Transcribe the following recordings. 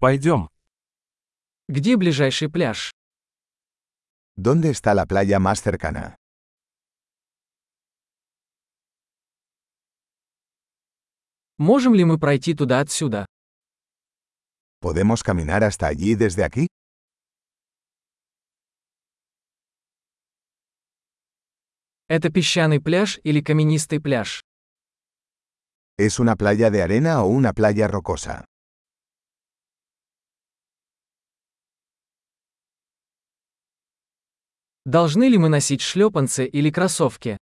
Пойдем. Где ближайший пляж? ¿Dónde está la playa más cercana? Можем ли мы пройти туда отсюда? ¿Podemos caminar hasta allí desde aquí? Это песчаный пляж или каменистый пляж? ¿Es una playa de arena o una playa rocosa? Должны ли мы носить шлепанцы или кроссовки?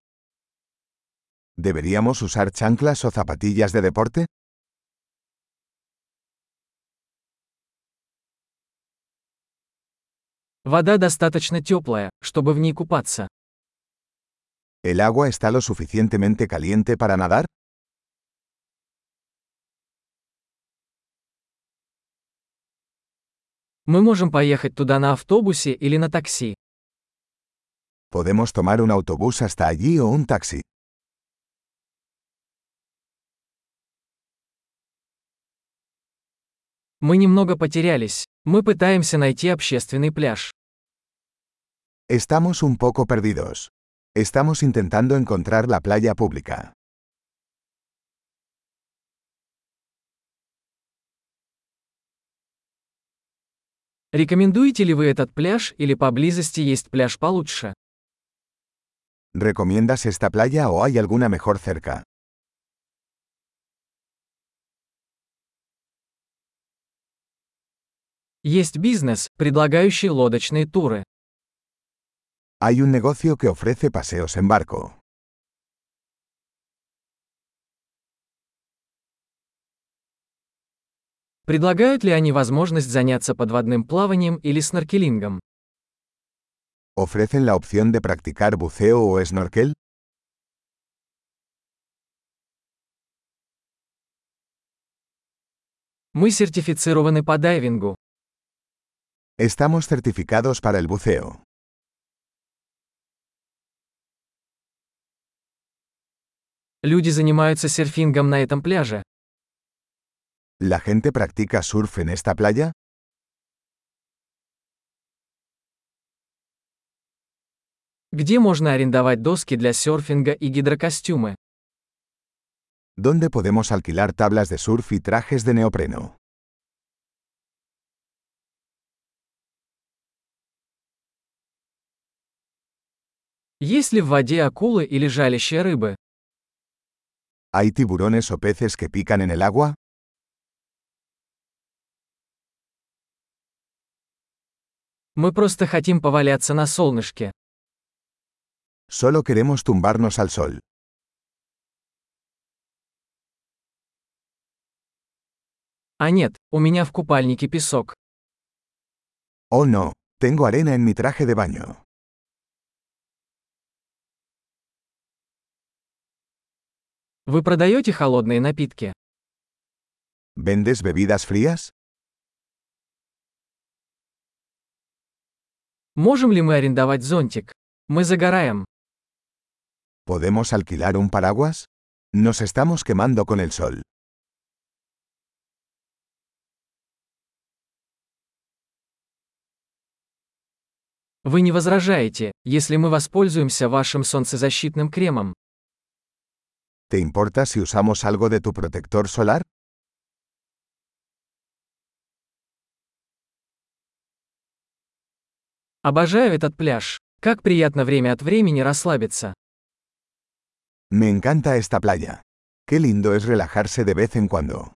¿Deberíamos usar chanclas o zapatillas de deporte? Вода достаточно теплая, чтобы в ней купаться. ¿El agua está lo suficientemente caliente para nadar? Мы можем поехать туда на автобусе или на такси. ¿Podemos tomar un autobús hasta allí o un taxi? Мы немного потерялись. Мы пытаемся найти общественный пляж. Estamos un poco perdidos. Estamos intentando encontrar la playa pública. Рекомендуете ли вы этот пляж или поблизости есть пляж получше? ¿Recomiendas esta playa o hay alguna mejor cerca? Есть бизнес, предлагающий лодочные туры. Hay un negocio que ofrece paseos en barco. Предлагают ли они возможность заняться подводным плаванием или сноркелингом? ¿Ofrecen la opción de practicar buceo o snorkel? Мы сертифицированы по дайвингу. Estamos certificados para el buceo. Люди занимаются серфингом на этом пляже. ¿La gente practica surf en esta playa? Где можно арендовать доски для серфинга и гидрокостюмы? ¿Dónde podemos alquilar tablas de surf y trajes de neopreno? Есть ли в воде акулы или жалящие рыбы? ¿Hay tiburones o peces que pican en el agua? Мы просто хотим поваляться на солнышке. Solo queremos tumbarnos al sol. А нет, у меня в купальнике песок. Oh no, tengo arena en mi traje de baño. Вы продаете холодные напитки? ¿Vendes bebidas frías? Можем ли мы арендовать зонтик? Мы загораем. ¿Podemos alquilar un paraguas? Nos estamos quemando con el sol. Вы не возражаете, если мы воспользуемся вашим солнцезащитным кремом? ¿Te importa si usamos algo de tu protector solar? Обожаю этот пляж. Как приятно время от времени расслабиться. Me encanta esta playa. Qué lindo es relajarse de vez en cuando.